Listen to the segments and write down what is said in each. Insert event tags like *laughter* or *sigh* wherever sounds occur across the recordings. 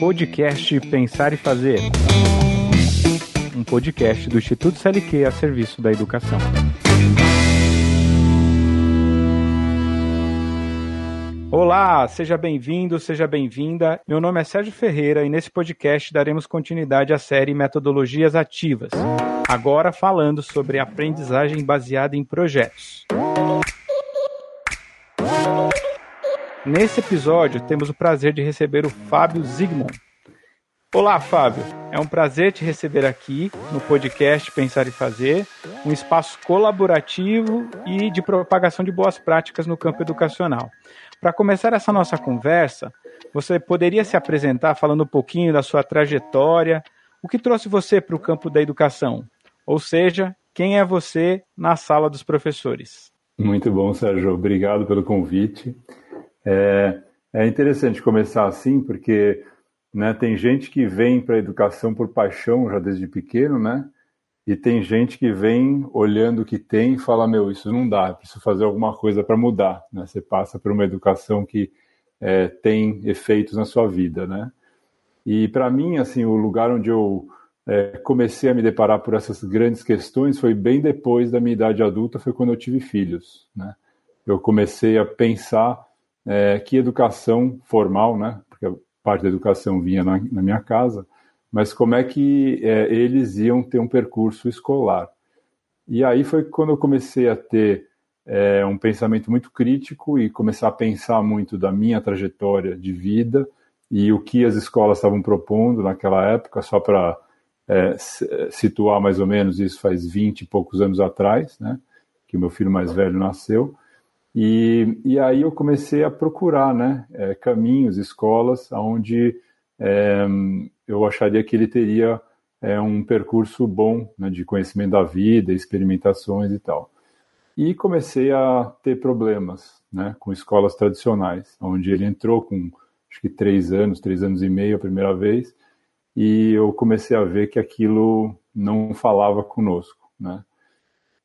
Podcast Pensar e Fazer. Um podcast do Instituto CLQ a serviço da educação. Olá, seja bem-vindo, seja bem-vinda. Meu nome é Sérgio Ferreira e nesse podcast daremos continuidade à série Metodologias Ativas, agora falando sobre aprendizagem baseada em projetos. Nesse episódio, temos o prazer de receber o Fábio Zigman. Olá, Fábio. É um prazer te receber aqui no podcast Pensar e Fazer, um espaço colaborativo e de propagação de boas práticas no campo educacional. Para começar essa nossa conversa, você poderia se apresentar falando um pouquinho da sua trajetória, o que trouxe você para o campo da educação? Ou seja, quem é você na sala dos professores? Muito bom, Sérgio. Obrigado pelo convite. É, é interessante começar assim, porque né, tem gente que vem para a educação por paixão já desde pequeno, né? E tem gente que vem olhando o que tem e fala: Meu, isso não dá, preciso fazer alguma coisa para mudar. Né? Você passa por uma educação que é, tem efeitos na sua vida. Né? E para mim, assim, o lugar onde eu é, comecei a me deparar por essas grandes questões foi bem depois da minha idade adulta, foi quando eu tive filhos. Né? Eu comecei a pensar é, que educação formal, né? porque parte da educação vinha na, na minha casa, mas como é que é, eles iam ter um percurso escolar. E aí foi quando eu comecei a ter é, um pensamento muito crítico e começar a pensar muito da minha trajetória de vida e o que as escolas estavam propondo naquela época, só para é, situar mais ou menos, isso faz 20 e poucos anos atrás, né, que o meu filho mais velho nasceu. E, e aí eu comecei a procurar né, é, caminhos, escolas, onde é, eu acharia que ele teria é, um percurso bom né, de conhecimento da vida, experimentações e tal. E comecei a ter problemas né, com escolas tradicionais, onde ele entrou com acho que três anos, três anos e meio a primeira vez, e eu comecei a ver que aquilo não falava conosco, né?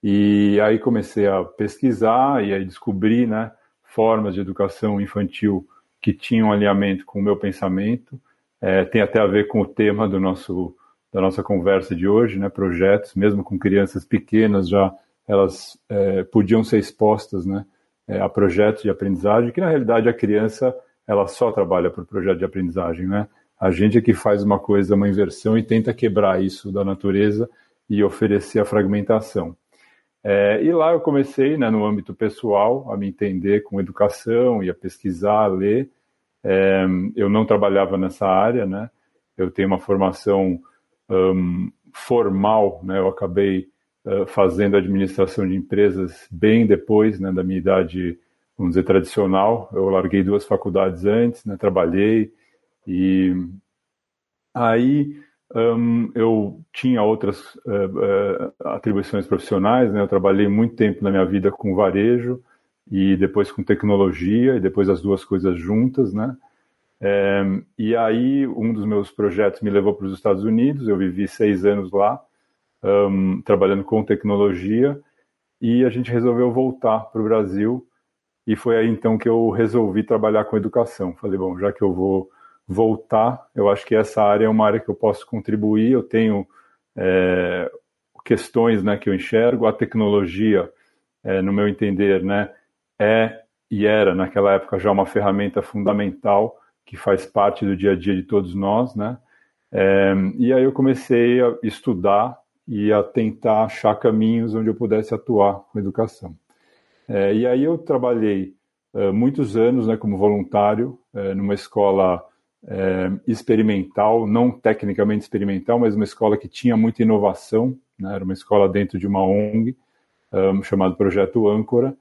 E aí comecei a pesquisar e aí descobri, né, formas de educação infantil que tinham alinhamento com o meu pensamento é, tem até a ver com o tema do nosso, da nossa conversa de hoje, né? Projetos, mesmo com crianças pequenas, já elas é, podiam ser expostas, né? É, a projetos de aprendizagem, que na realidade a criança ela só trabalha por projeto de aprendizagem, né? A gente é que faz uma coisa, uma inversão e tenta quebrar isso da natureza e oferecer a fragmentação. É, e lá eu comecei, né, no âmbito pessoal, a me entender com educação e a pesquisar, a ler, é, eu não trabalhava nessa área, né? Eu tenho uma formação um, formal, né? Eu acabei uh, fazendo administração de empresas bem depois, né, da minha idade, vamos dizer, tradicional. Eu larguei duas faculdades antes, né? Trabalhei e aí um, eu tinha outras uh, uh, atribuições profissionais, né? Eu trabalhei muito tempo na minha vida com varejo, e depois com tecnologia, e depois as duas coisas juntas, né? É, e aí, um dos meus projetos me levou para os Estados Unidos, eu vivi seis anos lá, um, trabalhando com tecnologia, e a gente resolveu voltar para o Brasil, e foi aí então que eu resolvi trabalhar com educação. Falei, bom, já que eu vou voltar, eu acho que essa área é uma área que eu posso contribuir, eu tenho é, questões né, que eu enxergo, a tecnologia, é, no meu entender, né, é e era naquela época já uma ferramenta fundamental que faz parte do dia a dia de todos nós, né? É, e aí eu comecei a estudar e a tentar achar caminhos onde eu pudesse atuar com educação. É, e aí eu trabalhei é, muitos anos né, como voluntário é, numa escola é, experimental, não tecnicamente experimental, mas uma escola que tinha muita inovação, né, era uma escola dentro de uma ONG um, chamado Projeto Âncora,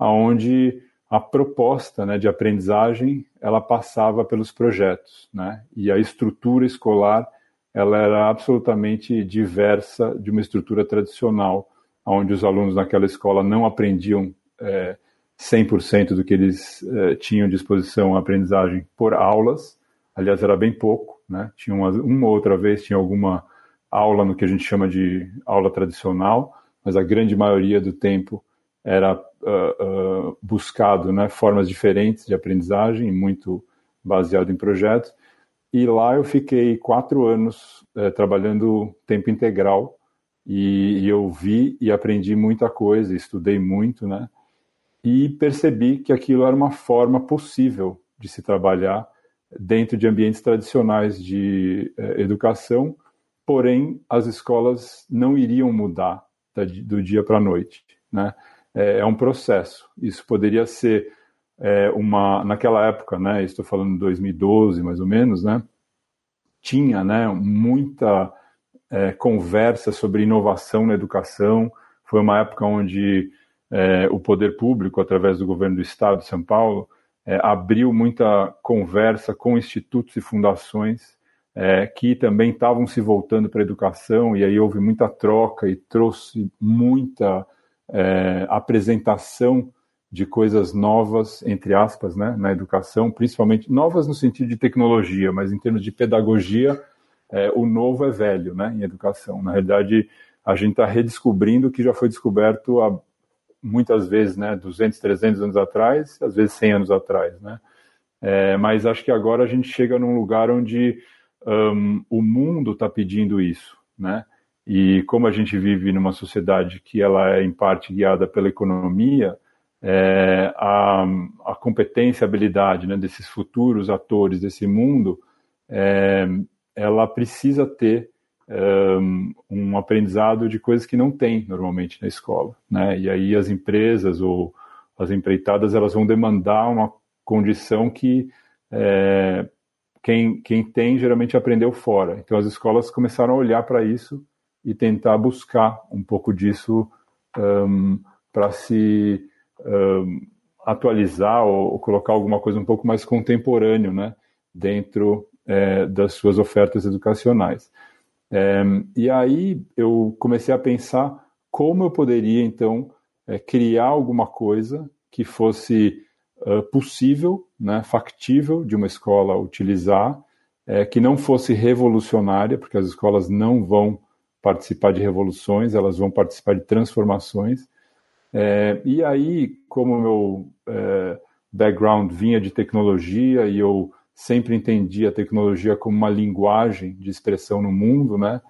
aonde a proposta né, de aprendizagem ela passava pelos projetos, né? E a estrutura escolar ela era absolutamente diversa de uma estrutura tradicional, onde os alunos naquela escola não aprendiam é, 100% do que eles é, tinham à disposição a aprendizagem por aulas. Aliás, era bem pouco, né? Tinha uma, uma outra vez tinha alguma aula no que a gente chama de aula tradicional, mas a grande maioria do tempo era uh, uh, buscado né, formas diferentes de aprendizagem, muito baseado em projetos. E lá eu fiquei quatro anos uh, trabalhando tempo integral e, e, eu vi e aprendi muita coisa, estudei muito, né? E percebi que aquilo era uma forma possível de se trabalhar dentro de ambientes tradicionais de eh, educação, porém as escolas não iriam mudar do dia para a noite, né? É, é, um processo. Isso poderia ser é, uma naquela época, né? Estou falando de 2012, mais ou menos, né? Tinha, né? Muita é, conversa sobre inovação na educação. Foi uma época onde é, o poder público, através do governo do Estado de São Paulo, é, abriu muita conversa com institutos e fundações é, que também estavam se voltando para a educação, e aí houve muita troca e trouxe muita é, apresentação de coisas novas, entre aspas, né, na educação, principalmente novas no sentido de tecnologia, mas em termos de pedagogia, é, o novo é velho né, em educação. Na realidade, a gente está redescobrindo o que já foi descoberto há muitas vezes, né, 200, 300 anos atrás, às vezes 100 anos atrás, né? É, mas acho que agora a gente chega num lugar onde um, o mundo está pedindo isso, né? E como a gente vive numa sociedade que ela é em parte guiada pela economia, é, a, a, competência, a habilidade né, desses futuros atores desse mundo, é, ela precisa ter um, um, aprendizado de coisas que não tem normalmente na escola, né? E aí as empresas ou as empreitadas elas vão demandar uma condição que é, quem, quem tem geralmente aprendeu fora. Então as escolas começaram a olhar para isso e tentar buscar um pouco disso um, para se um, atualizar ou, ou, colocar alguma coisa um pouco mais contemporâneo né, dentro é, das suas ofertas educacionais. É, e aí eu comecei a pensar como eu poderia então é, criar alguma coisa que fosse uh, possível, né, factível de uma escola utilizar, é, que não fosse revolucionária, porque as escolas não vão participar de revoluções, elas vão participar de transformações. É, e aí, como meu é, background vinha de tecnologia e eu sempre entendi a tecnologia como uma linguagem de expressão no mundo, né?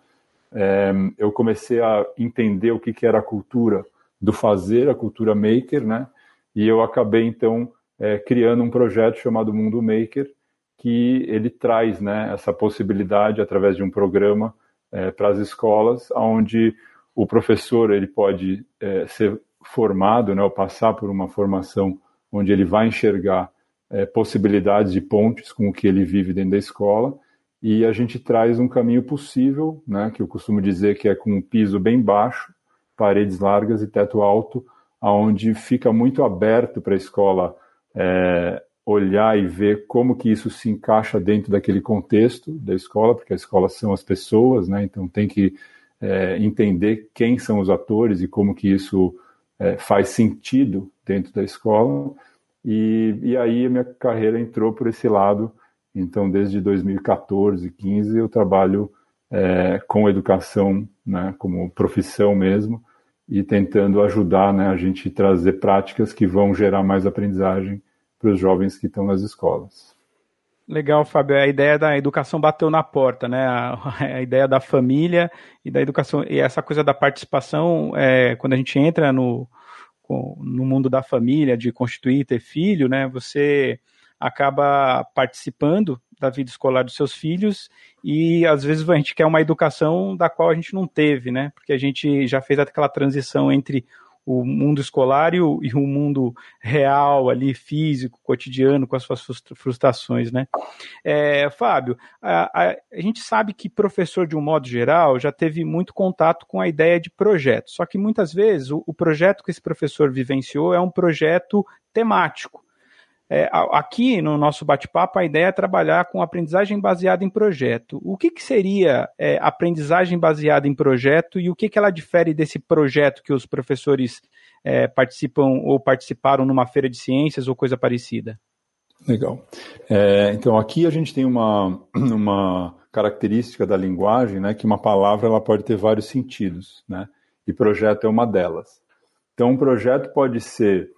É, eu comecei a entender o que, que era a cultura do fazer, a cultura maker, né? E eu acabei então é, criando um projeto chamado Mundo Maker, que ele traz, né, essa possibilidade através de um programa é, para as escolas, onde o professor ele pode é, ser formado, né, ou passar por uma formação onde ele vai enxergar é, possibilidades de pontes com o que ele vive dentro da escola, e a gente traz um caminho possível, né, que eu costumo dizer que é com um piso bem baixo, paredes largas e teto alto, aonde fica muito aberto para a escola é, olhar e ver como que isso se encaixa dentro daquele contexto da escola, porque a escola são as pessoas, né, então tem que é, entender quem são os atores e como que isso é, faz sentido dentro da escola. E, e aí a minha carreira entrou por esse lado. Então, desde 2014, 15, eu trabalho é, com educação, né, como profissão mesmo, e tentando ajudar né, a gente trazer práticas que vão gerar mais aprendizagem para os jovens que estão nas escolas. Legal, Fábio. A ideia da educação bateu na porta, né? A, *laughs* a ideia da família e da educação e essa coisa da participação, é, quando a gente entra no, no mundo da família, de constituir, ter filho, né, você acaba participando da vida escolar dos seus filhos e às vezes a gente quer uma educação da qual a gente não teve, né? Porque a gente já fez aquela transição entre o mundo escolar e o, e o, mundo real ali, físico, cotidiano, com as suas frustrações, né? É, Fábio, a, a, a, gente sabe que professor, de um modo geral, já teve muito contato com a ideia de projeto, só que muitas vezes o, o projeto que esse professor vivenciou é um projeto temático. É, aqui no nosso bate-papo, a ideia é trabalhar com aprendizagem baseada em projeto. O que, que seria é, aprendizagem baseada em projeto e o que, que ela difere desse projeto que os professores é, participam ou participaram numa feira de ciências ou coisa parecida? Legal. É, então, aqui a gente tem uma, *clears throat* uma característica da linguagem, né, que uma palavra ela pode ter vários sentidos, né, e projeto é uma delas. Então, um projeto pode ser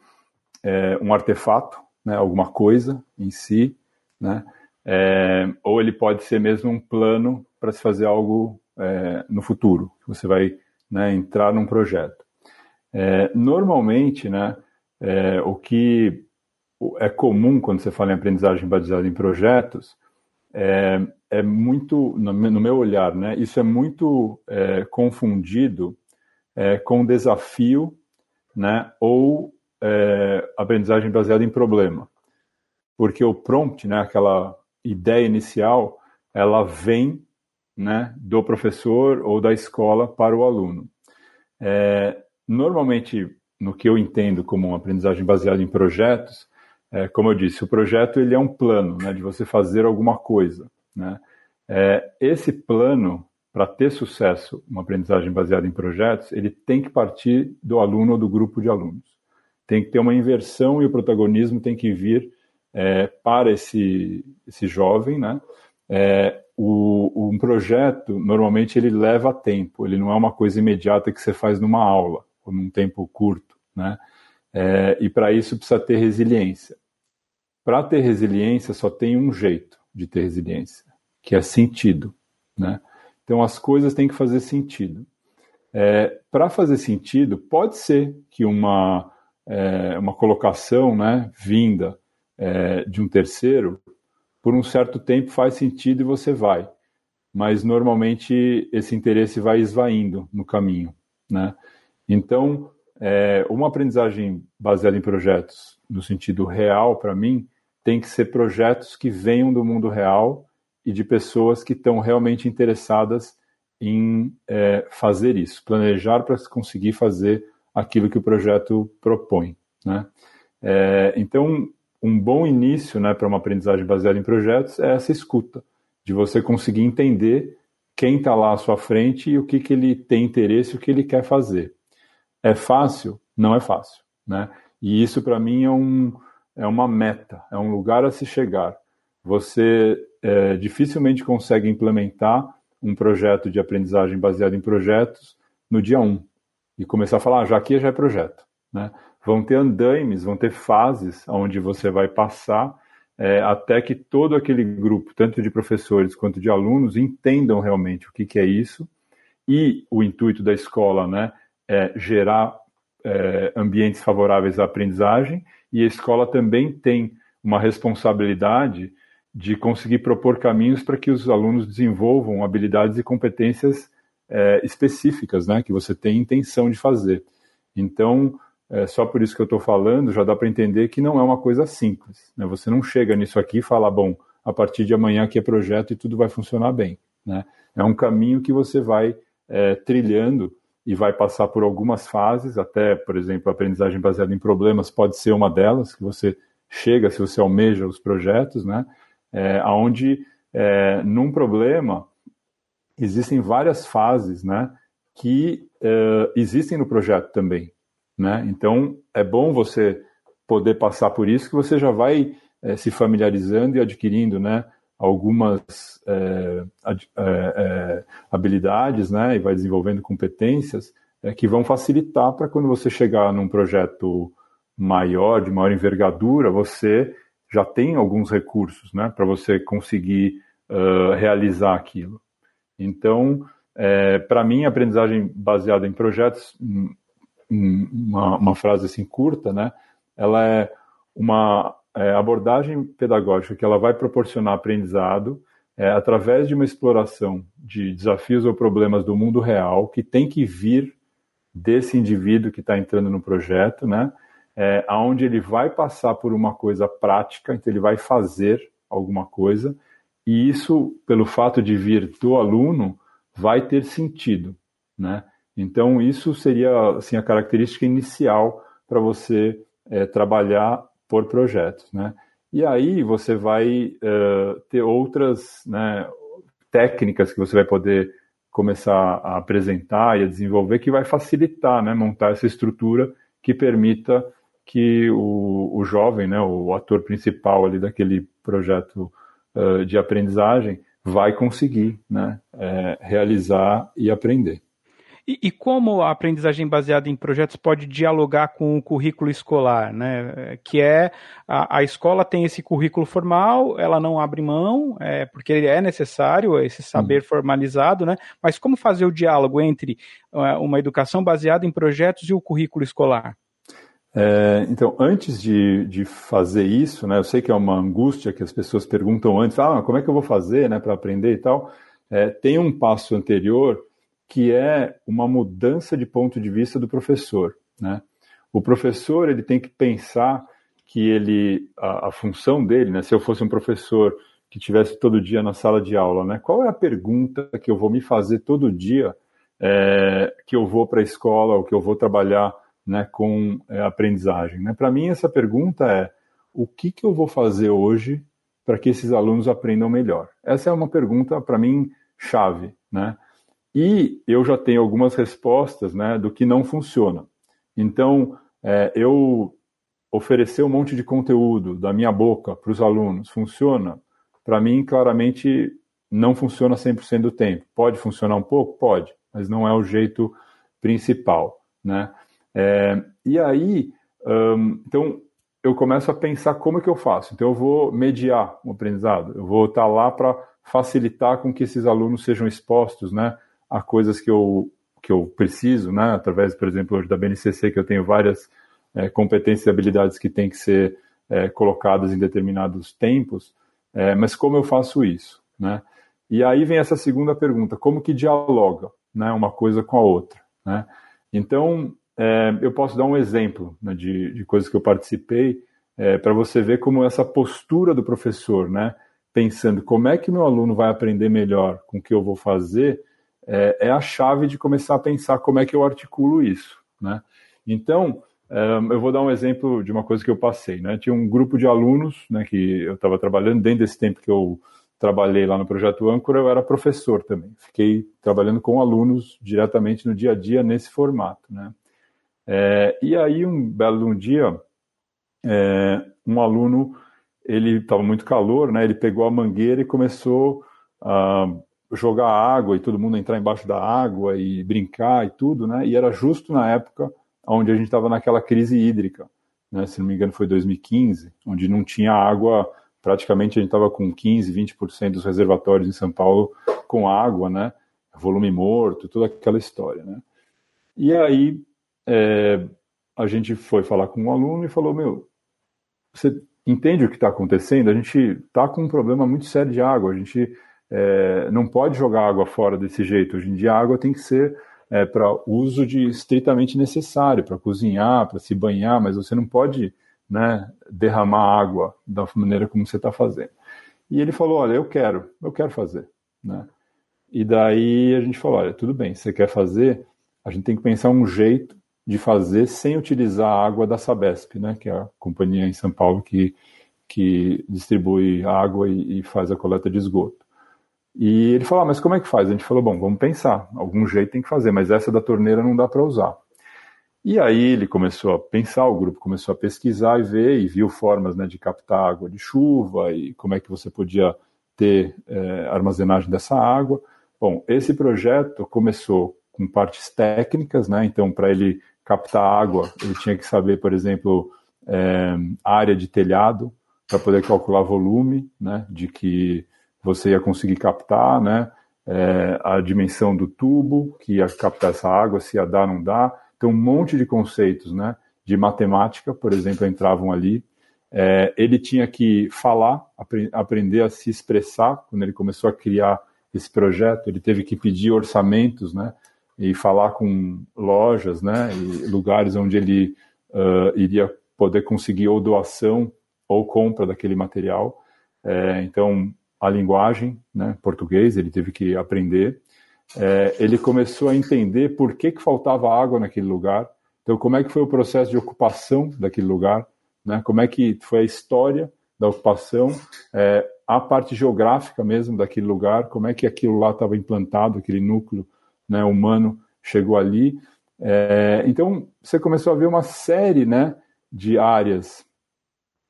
é, um artefato, né, alguma coisa em si, né, é, ou ele pode ser mesmo um plano para se fazer algo é, no futuro. Você vai né, entrar num projeto. É, normalmente, né, é, o que é comum quando você fala em aprendizagem baseada em projetos é, é muito, no meu olhar, né, isso é muito é, confundido com desafio né, ou aprendizagem baseada em problema. Porque o prompt, né, aquela ideia inicial, ela vem né, do professor ou da escola para o aluno. É, normalmente, no que eu entendo como uma aprendizagem baseada em projetos, é, como eu disse, o projeto ele é um plano né, de você fazer alguma coisa. Né? É, esse plano, para ter sucesso, uma aprendizagem baseada em projetos, ele tem que partir do aluno ou do grupo de alunos. Tem que ter uma inversão e o protagonismo tem que vir é, para esse, esse jovem, né? É, o, um projeto, normalmente, ele leva tempo, ele não é uma coisa imediata que você faz numa aula, ou num tempo curto, né? É, e para isso precisa ter resiliência. Para ter resiliência, só tem um jeito de ter resiliência, que é sentido, né? Então, as coisas têm que fazer sentido. É, para fazer sentido, pode ser que uma, é, uma colocação né, vinda é, de um terceiro por um certo tempo faz sentido e você vai. Mas normalmente esse interesse vai esvaindo no caminho. Né? Então, é, uma aprendizagem baseada em projetos, no sentido real, para mim, tem que ser projetos que venham do mundo real e de pessoas que estão realmente interessadas em é, fazer isso, planejar para conseguir fazer aquilo que o projeto propõe. Né? É, então, um bom início né, para uma aprendizagem baseada em projetos é essa escuta, de você conseguir entender quem está lá à sua frente e o que, que ele tem interesse, o que ele quer fazer. É fácil? Não é fácil. Né? E isso, para mim, é, um, é uma meta, é um lugar a se chegar. Você é, dificilmente consegue implementar um projeto de aprendizagem baseado em projetos no dia 1 e começar a falar, ah, já aqui já é projeto. Né? vão ter andaimes, vão ter fases onde você vai passar é, até que todo aquele grupo, tanto de professores quanto de alunos, entendam realmente o que, que é isso. E o intuito da escola né, é gerar é, ambientes favoráveis à aprendizagem, e a escola também tem uma responsabilidade de conseguir propor caminhos para que os alunos desenvolvam habilidades e competências é, específicas né, que você tem intenção de fazer. Então, é, só por isso que eu estou falando, já dá para entender que não é uma coisa simples. Né? Você não chega nisso aqui e fala, bom, a partir de amanhã aqui é projeto e tudo vai funcionar bem. Né? É um caminho que você vai é, trilhando e vai passar por algumas fases, até, por exemplo, a aprendizagem baseada em problemas pode ser uma delas, que você chega, se você almeja os projetos, né? É, onde, é, num problema, existem várias fases, né? Que é, existem no projeto também. Né? Então, é bom você poder passar por isso, que você já vai é, se familiarizando e adquirindo né, algumas é, é, habilidades né, e vai desenvolvendo competências que vão facilitar para quando você chegar num projeto maior, de maior envergadura, você já tem alguns recursos né, para você conseguir uh, realizar aquilo. Então, é, para mim, a aprendizagem baseada em projetos uma, uma frase assim curta, né? Ela é uma é, abordagem pedagógica que ela vai proporcionar aprendizado é, através de uma exploração de desafios ou problemas do mundo real que tem que vir desse indivíduo que está entrando no projeto, né? É, aonde ele vai passar por uma coisa prática, então ele vai fazer alguma coisa e isso, pelo fato de vir do aluno, vai ter sentido, né? Então, isso seria assim, a característica inicial para você é, trabalhar por projetos. Né? E aí você vai uh, ter outras né, técnicas que você vai poder começar a apresentar e a desenvolver que vai facilitar né, montar essa estrutura que permita que o, o jovem, né, o ator principal ali daquele projeto uh, de aprendizagem, vai conseguir né, é, realizar e aprender. E, e, como a aprendizagem baseada em projetos pode dialogar com o currículo escolar, né? Que é a, a escola tem esse currículo formal, ela não abre mão, é, porque é necessário esse saber uhum. formalizado, né? Mas como fazer o diálogo entre uh, uma educação baseada em projetos e o currículo escolar? É, então, antes de, de fazer isso, né, eu sei que é uma angústia que as pessoas perguntam antes, ah, como é que eu vou fazer né, para aprender e tal. É, tem um passo anterior que é uma mudança de ponto de vista do professor. Né? O professor ele tem que pensar que ele a, a função dele, né, se eu fosse um professor que tivesse todo dia na sala de aula, né, qual é a pergunta que eu vou me fazer todo dia é, que eu vou para a escola ou que eu vou trabalhar né, com é, aprendizagem? Né? Para mim essa pergunta é o que, que eu vou fazer hoje para que esses alunos aprendam melhor? Essa é uma pergunta para mim chave, né? E eu já tenho algumas respostas né, do que não funciona. Então, é, eu oferecer um monte de conteúdo da minha boca para os alunos funciona? Para mim, claramente, não funciona 100% do tempo. Pode funcionar um pouco? Pode, mas não é o jeito principal. Né? É, e aí, um, então, eu começo a pensar como é que eu faço. Então, eu vou mediar o aprendizado, eu vou estar lá para facilitar com que esses alunos sejam expostos, né? a coisas que eu, que eu preciso, né? através, por exemplo, hoje da BNCC, que eu tenho várias é, competências e habilidades que têm que ser é, colocadas em determinados tempos, é, mas como eu faço isso? Né? E aí vem essa segunda pergunta, como que dialoga né, uma coisa com a outra? Né? Então, é, eu posso dar um exemplo né, de, de coisas que eu participei, é, para você ver como essa postura do professor, né, pensando como é que meu aluno vai aprender melhor com o que eu vou fazer, é, é, a chave de começar a pensar como é que eu articulo isso. Né? Então, eu vou dar um exemplo de uma coisa que eu passei. Né? Tinha um grupo de alunos né, que eu estava trabalhando, dentro desse tempo que eu trabalhei lá no Projeto Âncora, eu era professor também. Fiquei trabalhando com alunos diretamente no dia a dia nesse formato. Né? É, e aí, um belo um dia, é, um aluno, ele estava muito calor, né? ele pegou a mangueira e começou a jogar água e todo mundo entrar embaixo da água e brincar e tudo, né? E era justo na época onde a gente estava naquela crise hídrica, né? Se não me engano foi 2015, onde não tinha água, praticamente a gente estava com 15, 20% dos reservatórios em São Paulo com água, né? Volume morto, toda aquela história, né? E aí é, a gente foi falar com um aluno e falou, meu, você entende o que está acontecendo? A gente está com um problema muito sério de água, a gente é, não pode jogar água fora desse jeito. Hoje em dia, a água tem que ser é, para uso de estritamente necessário, para cozinhar, para se banhar, mas você não pode né, derramar água da maneira como você está fazendo. E ele falou: Olha, eu quero, eu quero fazer. Né? E daí a gente falou: Olha, tudo bem, você quer fazer, a gente tem que pensar um jeito de fazer sem utilizar a água da Sabesp, né, que é a companhia em São Paulo que, que distribui água e, e faz a coleta de esgoto. E ele falou, ah, mas como é que faz? A gente falou, bom, vamos pensar, algum jeito tem que fazer, mas essa da torneira não dá para usar. E aí ele começou a pensar, o grupo começou a pesquisar e ver, e viu formas né, de captar água de chuva e como é que você podia ter é, armazenagem dessa água. Bom, esse projeto começou com partes técnicas, né? Então, para ele captar água, ele tinha que saber, por exemplo, é, área de telhado para poder calcular volume, né? De que você ia conseguir captar, né? É, a dimensão do tubo que ia captar essa água, se ia dar, não dá. Então, um monte de conceitos, né? De matemática, por exemplo, entravam ali. É, ele tinha que falar, apre aprender a se expressar. Quando ele começou a criar esse projeto, ele teve que pedir orçamentos, né? E falar com lojas, né? E lugares onde ele uh, iria poder conseguir ou doação ou compra daquele material. É, então, a linguagem, né, português, ele teve que aprender. É, ele começou a entender por que, que faltava água naquele lugar. Então, como é que foi o processo de ocupação daquele lugar? Né? Como é que foi a história da ocupação? É, a parte geográfica mesmo daquele lugar, como é que aquilo lá estava implantado, aquele núcleo né, humano chegou ali. É, então, você começou a ver uma série né, de áreas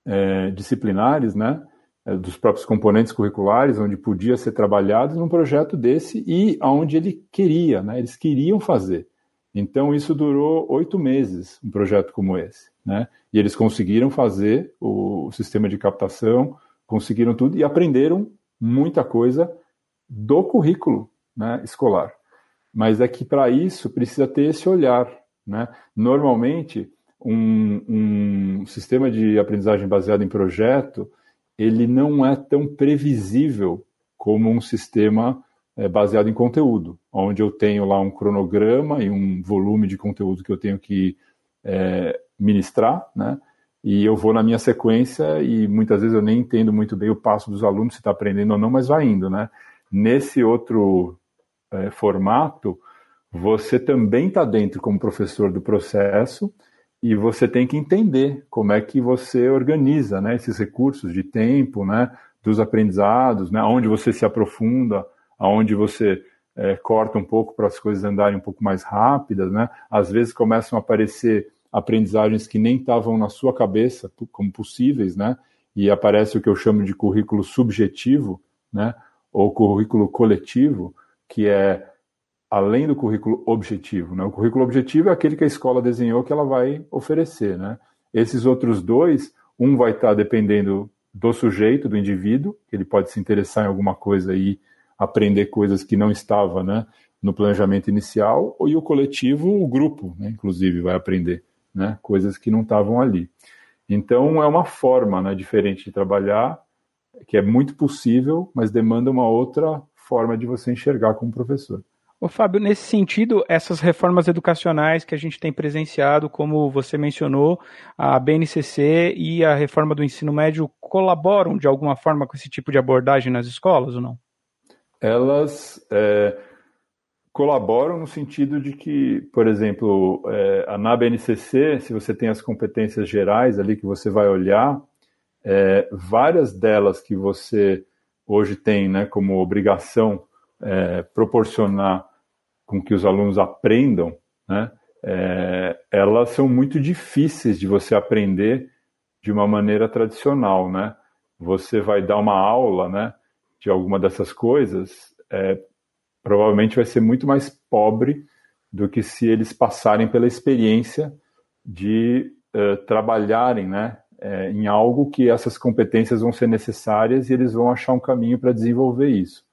é, disciplinares, né, é, dos próprios componentes curriculares, onde podia ser trabalhado num projeto desse e aonde ele queria, né? Eles queriam fazer. Então isso durou oito meses, um projeto como esse, né? E eles conseguiram fazer o sistema de captação, conseguiram tudo e aprenderam muita coisa do currículo né, escolar. Mas é que para isso precisa ter esse olhar. Né? Normalmente, um, um sistema de aprendizagem baseado em projeto, ele não é tão previsível como um sistema é, baseado em conteúdo, onde eu tenho lá um cronograma e um volume de conteúdo que eu tenho que é, ministrar, né? E eu vou na minha sequência e muitas vezes eu nem entendo muito bem o passo dos alunos, se está aprendendo ou não, mas vai indo, né? Nesse outro é, formato, você também está dentro como professor do processo e você tem que entender como é que você organiza né, esses recursos de tempo, né, dos aprendizados, né, onde você se aprofunda, aonde você é, corta um pouco para as coisas andarem um pouco mais rápidas, né? Às vezes começam a aparecer aprendizagens que nem estavam na sua cabeça como possíveis, né? E aparece o que eu chamo de currículo subjetivo, né? Ou currículo coletivo, que é além do currículo objetivo. Né? O currículo objetivo é aquele que a escola desenhou que ela vai oferecer. Né? Esses outros dois, um vai estar dependendo do sujeito, do indivíduo, que ele pode se interessar em alguma coisa e aprender coisas que não estava né, no planejamento inicial, e o coletivo, o grupo, né, inclusive, vai aprender né, coisas que não estavam ali. Então, é uma forma né, diferente de trabalhar, que é muito possível, mas demanda uma outra forma de você enxergar como professor. Ô, Fábio, nesse sentido, essas reformas educacionais que a gente tem presenciado, como você mencionou, a BNCC e a reforma do ensino médio colaboram de alguma forma com esse tipo de abordagem nas escolas ou não? Elas é, colaboram no sentido de que, por exemplo, é, na BNCC, se você tem as competências gerais ali que você vai olhar, é, várias delas que você hoje tem né, como obrigação é, proporcionar com que os alunos aprendam, né, é, elas são muito difíceis de você aprender de uma maneira tradicional, né? Você vai dar uma aula, né, de alguma dessas coisas, é, provavelmente vai ser muito mais pobre do que se eles passarem pela experiência de uh, trabalharem, né, é, em algo que essas competências vão ser necessárias e eles vão achar um caminho para desenvolver isso.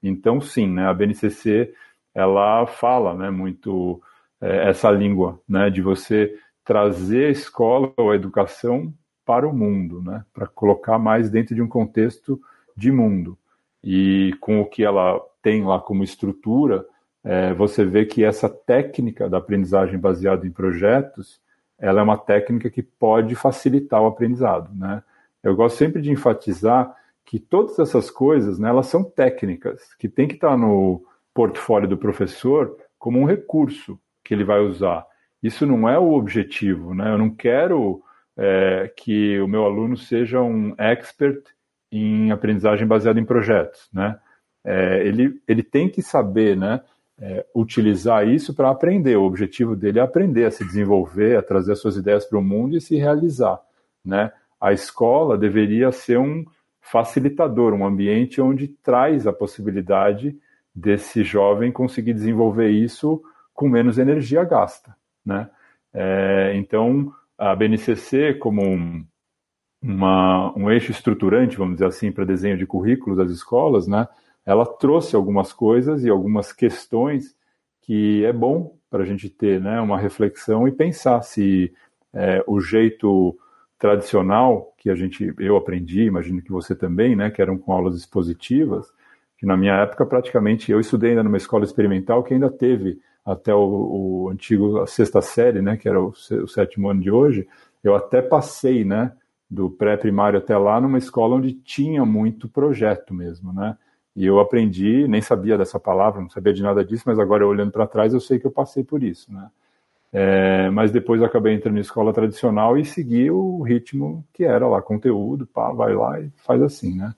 Então, sim, né, a BNCC ela fala né, muito é, essa língua, né, de você trazer a escola ou a educação para o mundo, né, para colocar mais dentro de um contexto de mundo. E com o que ela tem lá como estrutura, é, você vê que essa técnica da aprendizagem baseada em projetos, ela é uma técnica que pode facilitar o aprendizado, né? Eu gosto sempre de enfatizar que todas essas coisas, né, elas são técnicas, que tem que estar no, portfólio do professor como um recurso que ele vai usar. Isso não é o objetivo, né? Eu não quero é, que o meu aluno seja um expert em aprendizagem baseada em projetos, né? É, ele, ele tem que saber, né? É, utilizar isso para aprender. O objetivo dele é aprender a se desenvolver, a trazer as suas ideias para o mundo e se realizar, né? A escola deveria ser um facilitador, um ambiente onde traz a possibilidade desse jovem conseguir desenvolver isso com menos energia gasta, né? É, então, a BNCC, como um, uma, um eixo estruturante, vamos dizer assim, para desenho de currículos das escolas, né? Ela trouxe algumas coisas e algumas questões que é bom para a gente ter, né? Uma reflexão e pensar se é, o jeito tradicional que a gente eu aprendi, imagino que você também, né? Que eram com aulas expositivas, que na minha época praticamente eu estudei ainda numa escola experimental que ainda teve até o, o antigo a sexta série, né, que era o, o, sétimo ano de hoje, eu até passei, né, do pré-primário até lá numa escola onde tinha muito projeto mesmo, né? E eu aprendi, nem sabia dessa palavra, não sabia de nada disso, mas agora olhando para trás eu sei que eu passei por isso, né? É, mas depois acabei entrando em escola tradicional e segui o ritmo que era lá, conteúdo, pá, vai lá e faz assim, né?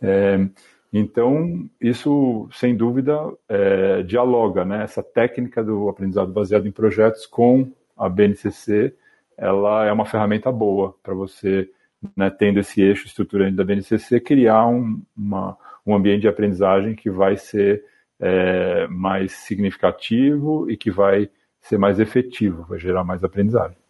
É, então, isso, sem dúvida, é, dialoga, né? Essa técnica do aprendizado baseado em projetos com a BNCC, ela é uma ferramenta boa para você né, tendo esse eixo estruturante da BNCC, criar um, uma, um ambiente de aprendizagem que vai ser é, mais significativo e que vai ser mais efetivo, vai gerar mais aprendizagem.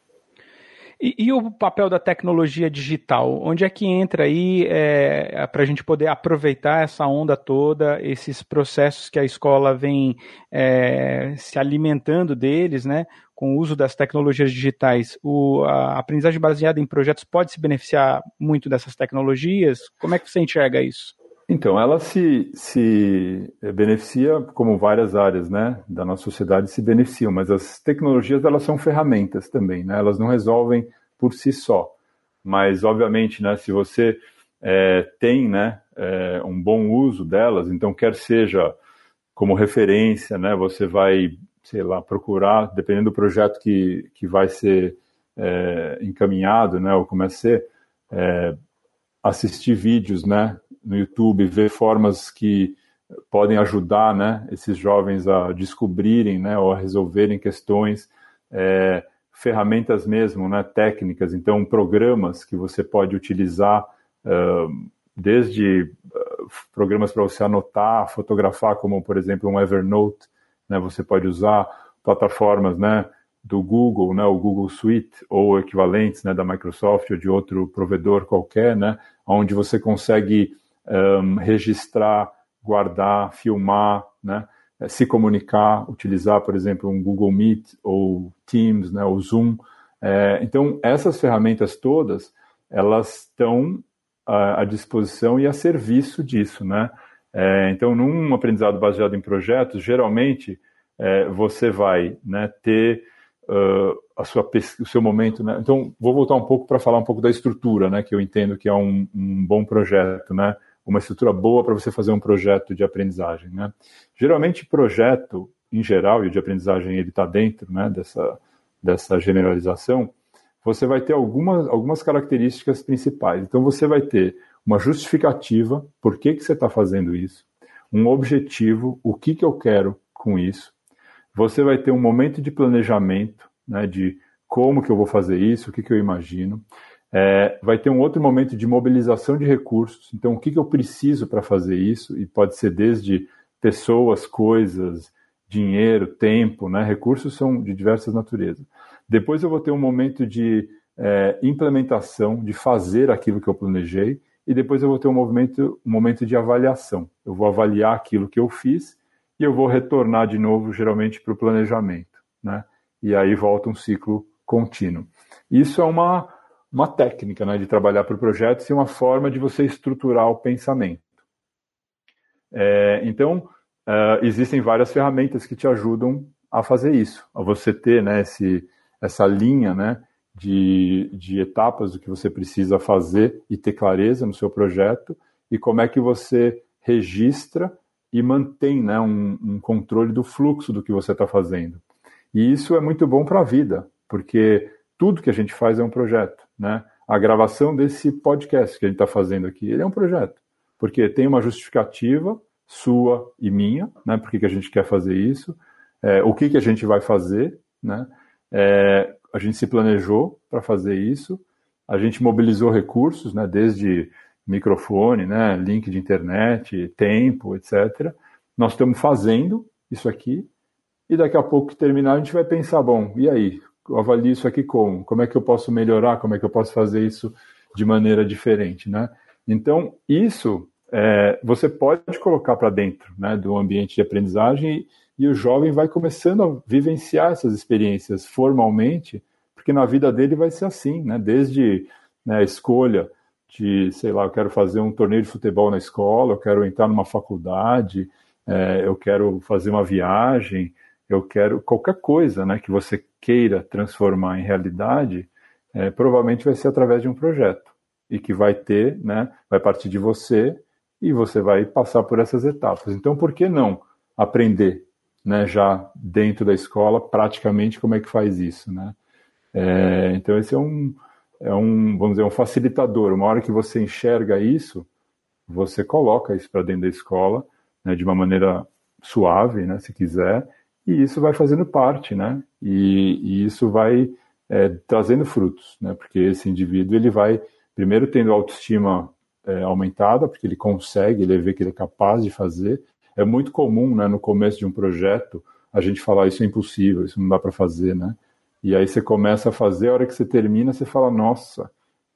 E, e, o papel da tecnologia digital? Onde é que entra aí é, para a gente poder aproveitar essa onda toda, esses processos que a escola vem é, se alimentando deles, né? Com o uso das tecnologias digitais, o, a aprendizagem baseada em projetos pode se beneficiar muito dessas tecnologias? Como é que você enxerga isso? Então, ela se, se beneficia, como várias áreas né, da nossa sociedade se beneficiam, mas as tecnologias elas são ferramentas também, né? elas não resolvem por si só. Mas, obviamente, né, se você é, tem né, é, um bom uso delas, então quer seja como referência, né, você vai sei lá, procurar, dependendo do projeto que, que vai ser é, encaminhado, né, ou como é ser, assistir vídeos, né, no YouTube, ver formas que podem ajudar, né, esses jovens a descobrirem, né, ou a resolverem questões, é, ferramentas mesmo, né, técnicas, então programas que você pode utilizar, uh, desde uh, programas para você anotar, fotografar, como por exemplo um Evernote, né? Você pode usar plataformas, né? do Google, né, o Google Suite ou equivalentes, né, da Microsoft ou de outro provedor qualquer, né, onde você consegue um, registrar, guardar, filmar, né, eh, se comunicar, utilizar, por exemplo, um Google Meet ou Teams, né, ou Zoom. É, então, essas ferramentas todas, elas estão à, à disposição e a serviço disso, né. É, então, num aprendizado baseado em projetos, geralmente é, você vai né, ter uh, a sua, o seu momento. Né? Então, vou voltar um pouco para falar um pouco da estrutura, né, que eu entendo que é um, um bom projeto, né? Uma estrutura boa para você fazer um projeto de aprendizagem. Né? Geralmente, projeto, em geral, e o de aprendizagem ele está dentro né, dessa, dessa generalização, você vai ter algumas, algumas características principais. Então, você vai ter uma justificativa, por que, que você está fazendo isso, um objetivo, o que, que eu quero com isso. Você vai ter um momento de planejamento, né, de como que eu vou fazer isso, o que, que eu imagino. É, vai ter um outro momento de mobilização de recursos. Então, o que, que eu preciso para fazer isso? E pode ser desde pessoas, coisas, dinheiro, tempo, né? Recursos são de diversas naturezas. Depois eu vou ter um momento de é, implementação, de fazer aquilo que eu planejei e depois eu vou ter um, movimento, um momento de avaliação. Eu vou avaliar aquilo que eu fiz e eu vou retornar de novo, geralmente, para o planejamento. Né? E aí volta um ciclo contínuo. Isso é uma, uma técnica né, de trabalhar por projetos e uma forma de você estruturar o pensamento. É, então, uh, existem várias ferramentas que te ajudam a fazer isso, a você ter né, esse, essa linha né, de, de etapas do que você precisa fazer e ter clareza no seu projeto e como é que você registra e mantém né, um, um controle do fluxo do que você está fazendo. E isso é muito bom para a vida, porque tudo que a gente faz é um projeto. Né? A gravação desse podcast que a gente está fazendo aqui, ele é um projeto, porque tem uma justificativa sua e minha, né? Por que, a gente quer fazer isso? É, o que, que a gente vai fazer, né? É, a gente se planejou para fazer isso, a gente mobilizou recursos, né, desde microfone, né, link de internet, tempo, etc. Nós estamos fazendo isso aqui e daqui a pouco que terminar a gente vai pensar, bom, e aí? Eu avalio isso aqui como? Como é que eu posso melhorar? Como é que eu posso fazer isso de maneira diferente, né? Então, isso é, você pode colocar para dentro né, do ambiente de aprendizagem e o jovem vai começando a vivenciar essas experiências formalmente, porque na vida dele vai ser assim, né? Desde né, a escolha de, sei lá, eu quero fazer um torneio de futebol na escola, eu quero entrar numa faculdade, é, eu quero fazer uma viagem, eu quero qualquer coisa, né, que você queira transformar em realidade, é, provavelmente vai ser através de um projeto e que vai ter, né, vai partir de você e você vai passar por essas etapas. Então, por que não aprender né, já dentro da escola, praticamente como é que faz isso, né? É, então esse é um, é um, vamos dizer, um facilitador. Uma hora que você enxerga isso, você coloca isso para dentro da escola, né, de uma maneira suave, né, se quiser, e isso vai fazendo parte, né? E, e isso vai é, trazendo frutos, né? Porque esse indivíduo ele vai Primeiro, tendo autoestima é, aumentada, porque ele consegue, ele vê que ele é capaz de fazer. É muito comum, né, no começo de um projeto, a gente falar isso é impossível, isso não dá para fazer, né? E aí você começa a fazer, a hora que você termina, você fala, nossa,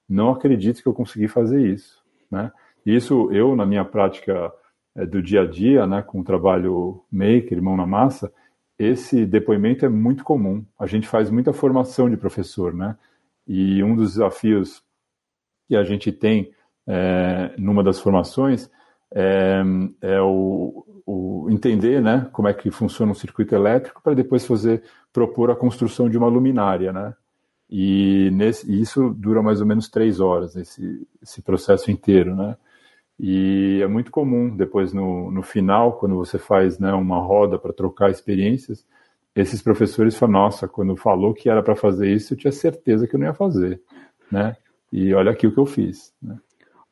não acredito que eu consegui fazer isso, né? Isso eu, na minha prática é, do dia a dia, né, com o trabalho maker, mão na massa, esse depoimento é muito comum. A gente faz muita formação de professor, né? E um dos desafios que a gente tem é, numa das formações é, é o, o, entender né, como é que funciona um circuito elétrico para depois fazer propor a construção de uma luminária, né? E, nesse, e isso dura mais ou menos três horas, esse, esse processo inteiro, né? E é muito comum depois no, no final, quando você faz né, uma roda para trocar experiências, esses professores falam: Nossa, quando falou que era para fazer isso, eu tinha certeza que eu não ia fazer, né? E olha aqui o que eu fiz. Né?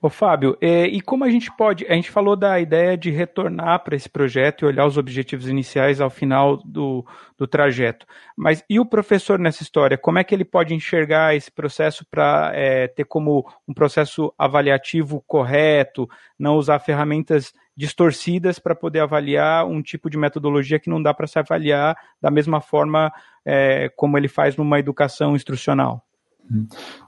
Ô Fábio, é, e como a gente pode. A gente falou da ideia de retornar para esse projeto e olhar os objetivos iniciais ao final do, do trajeto. Mas e o professor nessa história? Como é que ele pode enxergar esse processo para é, ter como um processo avaliativo correto, não usar ferramentas distorcidas para poder avaliar um tipo de metodologia que não dá para se avaliar da mesma forma é, como ele faz numa educação instrucional?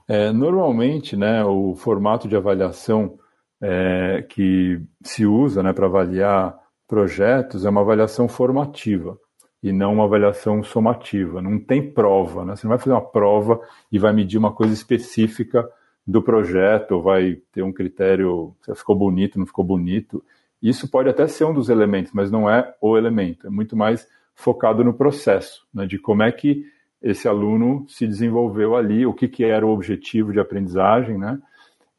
É, normalmente, né, o formato de avaliação é, que se usa né, para avaliar projetos é uma avaliação formativa e não uma avaliação somativa. Não tem prova, né? Você não vai fazer uma prova e vai medir uma coisa específica do projeto, vai ter um critério se ficou bonito, não ficou bonito. Isso pode até ser um dos elementos, mas não é o elemento. É muito mais focado no processo, né, de como é que esse aluno se desenvolveu ali, o que, que era o objetivo de aprendizagem, né?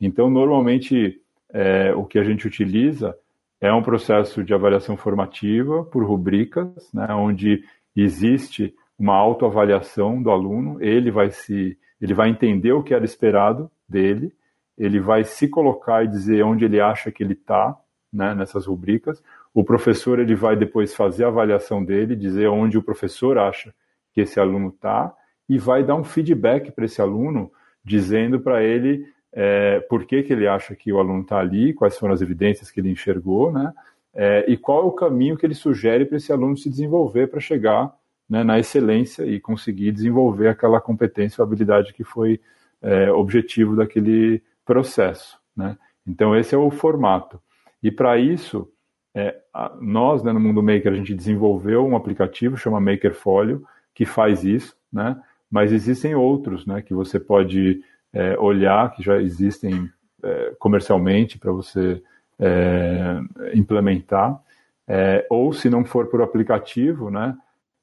Então, normalmente, é, o que a gente utiliza é um processo de avaliação formativa por rubricas, né, onde existe uma autoavaliação do aluno, ele vai se ele vai entender o que era esperado dele, ele vai se colocar e dizer onde ele acha que ele está, né, nessas rubricas. O professor ele vai depois fazer a avaliação dele, dizer onde o professor acha que esse aluno está e vai dar um feedback para esse aluno, dizendo para ele é, por que, que ele acha que o aluno está ali, quais foram as evidências que ele enxergou, né? É, e qual é o caminho que ele sugere para esse aluno se desenvolver para chegar né, na excelência e conseguir desenvolver aquela competência ou habilidade que foi é, objetivo daquele processo. Né? Então, esse é o formato. E para isso, é, nós, né, no Mundo Maker, a gente desenvolveu um aplicativo chama Makerfolio, que faz isso, né? Mas existem outros, né? Que você pode é, olhar, que já existem é, comercialmente para você é, implementar, é, ou se não for por aplicativo, né?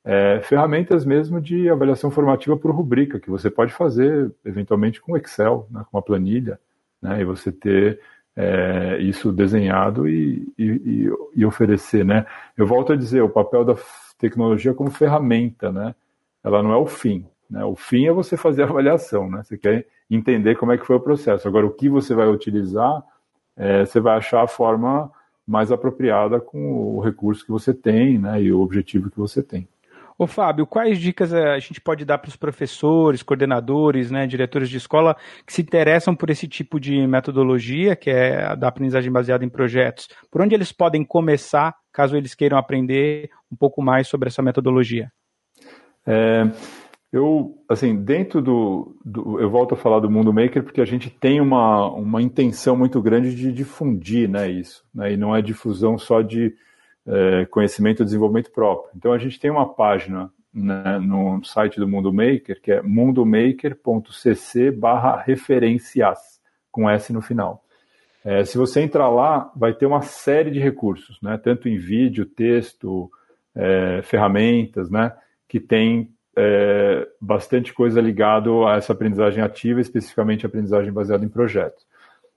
É, ferramentas mesmo de avaliação formativa por rubrica, que você pode fazer eventualmente com Excel, né, com uma planilha, né, e você ter é, isso desenhado e, e, e, oferecer. Né. Eu volto a dizer, o papel da tecnologia como ferramenta, né, ela não é o fim. Né? O fim é você fazer a avaliação, né? Você quer entender como é que foi o processo. Agora, o que você vai utilizar, é, você vai achar a forma mais apropriada com o recurso que você tem, né? E o objetivo que você tem. Ô Fábio, quais dicas é, a gente pode dar para os professores, coordenadores, né, diretores de escola que se interessam por esse tipo de metodologia, que é a da aprendizagem baseada em projetos? Por onde eles podem começar, caso eles queiram aprender um pouco mais sobre essa metodologia? É, eu, assim, dentro do, do, Eu volto a falar do Mundo Maker porque a gente tem uma, uma intenção muito grande de difundir né, isso. Né, e não é difusão só de é, conhecimento e desenvolvimento próprio. Então a gente tem uma página né, no site do Mundo Maker que é mundomaker.cc barra referências, com S no final. É, se você entrar lá, vai ter uma série de recursos, né, tanto em vídeo, texto, é, ferramentas, né? Que tem é, bastante coisa ligado a essa aprendizagem ativa, especificamente aprendizagem baseada em projetos.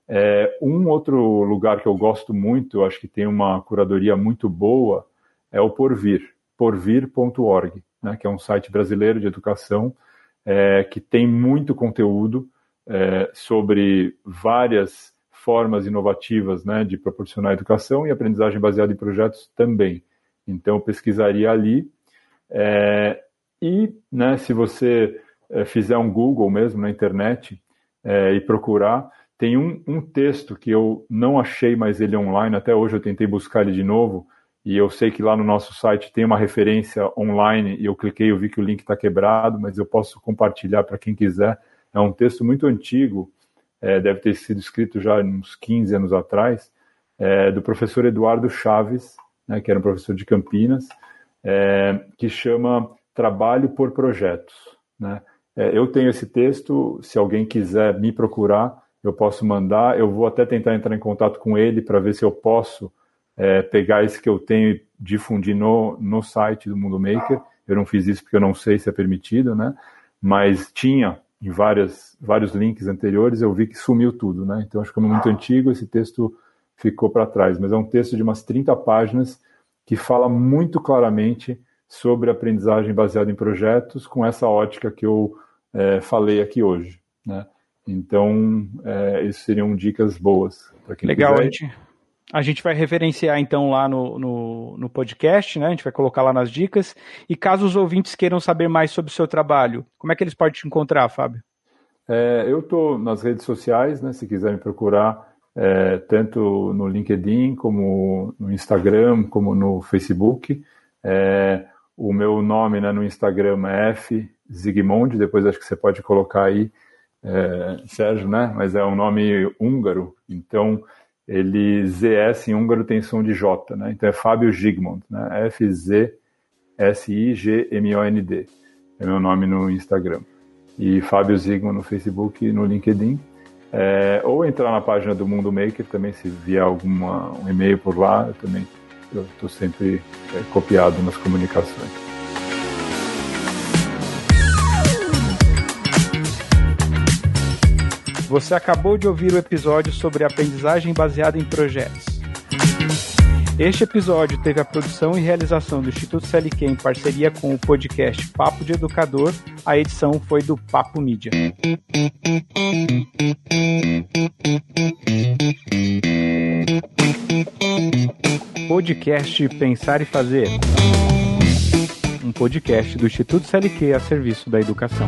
É, um outro lugar que eu gosto muito, acho que tem uma curadoria muito boa, é o Porvir, porvir.org, né, que é um site brasileiro de educação é, que tem muito conteúdo é, sobre várias formas inovativas né, de proporcionar educação e aprendizagem baseada em projetos também. Então, pesquisaria ali é, e né, se você é, fizer um Google mesmo na internet é, e procurar, tem um, um texto que eu não achei mais ele online, até hoje eu tentei buscar ele de novo, e eu sei que lá no nosso site tem uma referência online, e eu cliquei, eu vi que o link está quebrado, mas eu posso compartilhar para quem quiser. É um texto muito antigo, é, deve ter sido escrito já uns 15 anos atrás, é, do professor Eduardo Chaves, né, que era um professor de Campinas, é, que chama Trabalho por Projetos. Né? É, eu tenho esse texto, se alguém quiser me procurar, eu posso mandar. Eu vou até tentar entrar em contato com ele para ver se eu posso é, pegar esse que eu tenho e difundir no, no site do Mundo Maker. Eu não fiz isso porque eu não sei se é permitido, né? Mas tinha em várias, vários links anteriores, eu vi que sumiu tudo, né? Então acho que como é muito antigo, esse texto ficou para trás. Mas é um texto de umas 30 páginas que fala muito claramente sobre aprendizagem baseada em projetos com essa ótica que eu é, falei aqui hoje. Né? Então, é, isso seriam dicas boas para quem Legal, quiser. A gente, a gente vai referenciar então lá no, no, no, podcast, né? A gente vai colocar lá nas dicas. E caso os ouvintes queiram saber mais sobre o seu trabalho, como é que eles podem te encontrar, Fábio? É, eu estou nas redes sociais, né? Se quiserem procurar, é, tanto no LinkedIn, como no Instagram, como no Facebook. É, o meu nome né, no Instagram é F Zigmond, depois acho que você pode colocar aí, é, Sérgio, né? Mas é um nome húngaro, então ele ZS em húngaro tem som de J, né? Então é Fábio Zigmond, né? F-Z-S-I-G-M-O-N-D. É meu nome no Instagram. E Fábio Zigmond no Facebook e no LinkedIn. É, ou entrar na página do Mundo Maker também, se vier alguma, um e-mail por lá, eu também estou sempre é, copiado nas comunicações. Você acabou de ouvir o episódio sobre aprendizagem baseada em projetos. Este episódio teve a produção e realização do Instituto CLQ em parceria com o podcast Papo de Educador. A edição foi do Papo Mídia. Podcast Pensar e Fazer. Um podcast do Instituto CLQ a serviço da educação.